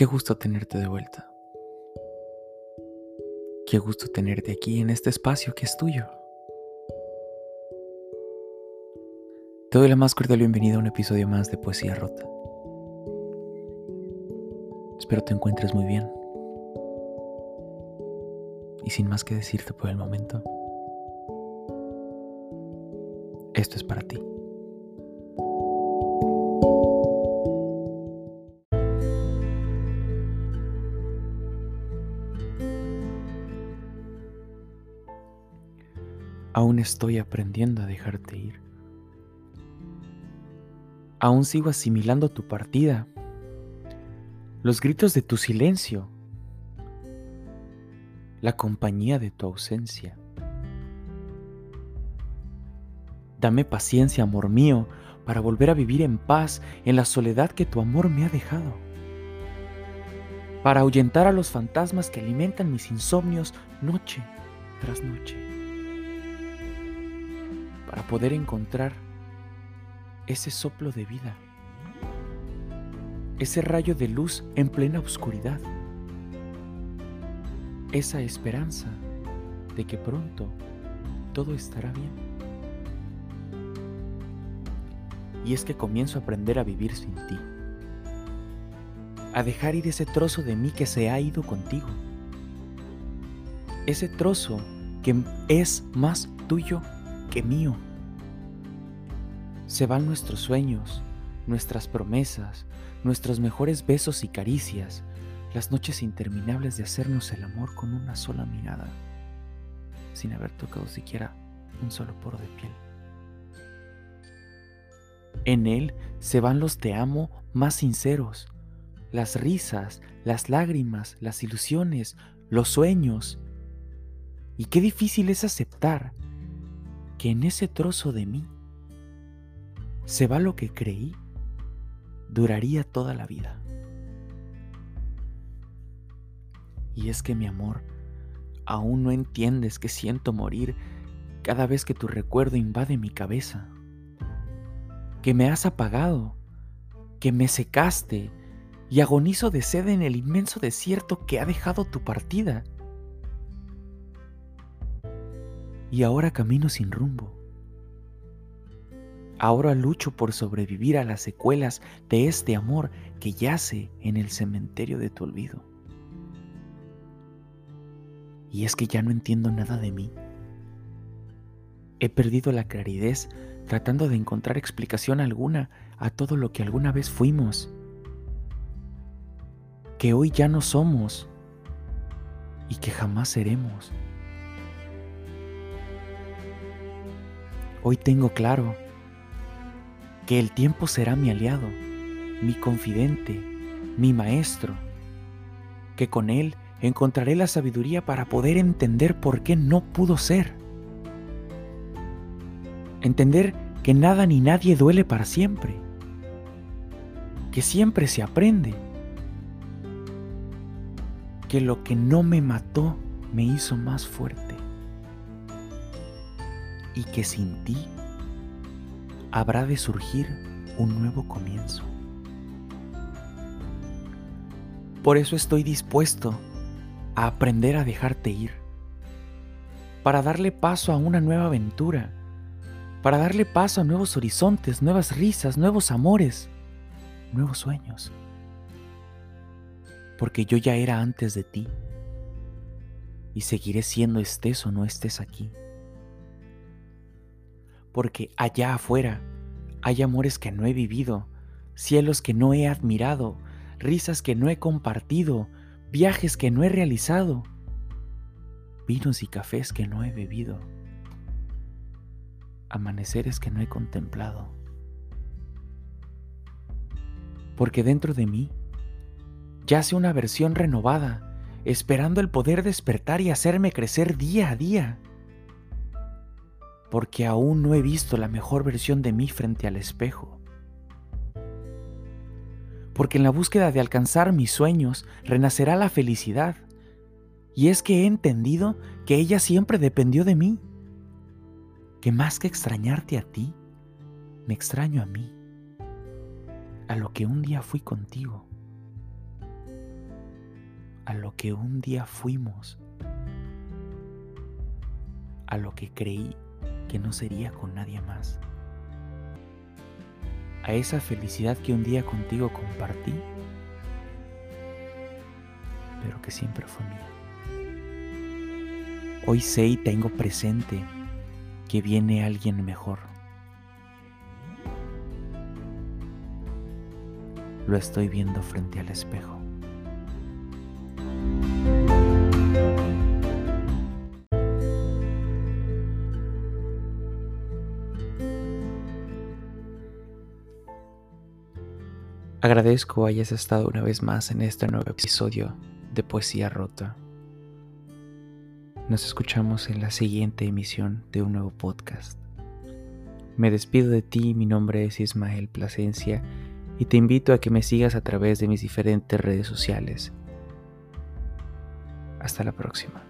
Qué gusto tenerte de vuelta. Qué gusto tenerte aquí en este espacio que es tuyo. Te doy la más cordial bienvenida a un episodio más de Poesía Rota. Espero te encuentres muy bien. Y sin más que decirte por el momento, esto es para ti. Aún estoy aprendiendo a dejarte ir. Aún sigo asimilando tu partida, los gritos de tu silencio, la compañía de tu ausencia. Dame paciencia, amor mío, para volver a vivir en paz en la soledad que tu amor me ha dejado. Para ahuyentar a los fantasmas que alimentan mis insomnios noche tras noche para poder encontrar ese soplo de vida, ese rayo de luz en plena oscuridad, esa esperanza de que pronto todo estará bien. Y es que comienzo a aprender a vivir sin ti, a dejar ir ese trozo de mí que se ha ido contigo, ese trozo que es más tuyo que mío. Se van nuestros sueños, nuestras promesas, nuestros mejores besos y caricias, las noches interminables de hacernos el amor con una sola mirada, sin haber tocado siquiera un solo poro de piel. En él se van los te amo más sinceros, las risas, las lágrimas, las ilusiones, los sueños. Y qué difícil es aceptar que en ese trozo de mí se va lo que creí duraría toda la vida. Y es que mi amor, aún no entiendes que siento morir cada vez que tu recuerdo invade mi cabeza, que me has apagado, que me secaste y agonizo de sed en el inmenso desierto que ha dejado tu partida. Y ahora camino sin rumbo. Ahora lucho por sobrevivir a las secuelas de este amor que yace en el cementerio de tu olvido. Y es que ya no entiendo nada de mí. He perdido la claridad tratando de encontrar explicación alguna a todo lo que alguna vez fuimos, que hoy ya no somos y que jamás seremos. Hoy tengo claro que el tiempo será mi aliado, mi confidente, mi maestro, que con él encontraré la sabiduría para poder entender por qué no pudo ser. Entender que nada ni nadie duele para siempre, que siempre se aprende, que lo que no me mató me hizo más fuerte y que sin ti habrá de surgir un nuevo comienzo. Por eso estoy dispuesto a aprender a dejarte ir, para darle paso a una nueva aventura, para darle paso a nuevos horizontes, nuevas risas, nuevos amores, nuevos sueños. Porque yo ya era antes de ti y seguiré siendo estés o no estés aquí porque allá afuera hay amores que no he vivido, cielos que no he admirado, risas que no he compartido, viajes que no he realizado, vinos y cafés que no he bebido, amaneceres que no he contemplado. Porque dentro de mí yace una versión renovada, esperando el poder despertar y hacerme crecer día a día porque aún no he visto la mejor versión de mí frente al espejo. Porque en la búsqueda de alcanzar mis sueños renacerá la felicidad. Y es que he entendido que ella siempre dependió de mí. Que más que extrañarte a ti, me extraño a mí. A lo que un día fui contigo. a lo que un día fuimos, a lo que creí que no sería con nadie más, a esa felicidad que un día contigo compartí, pero que siempre fue mía. Hoy sé y tengo presente que viene alguien mejor. Lo estoy viendo frente al espejo. Agradezco hayas estado una vez más en este nuevo episodio de Poesía Rota. Nos escuchamos en la siguiente emisión de un nuevo podcast. Me despido de ti, mi nombre es Ismael Plasencia y te invito a que me sigas a través de mis diferentes redes sociales. Hasta la próxima.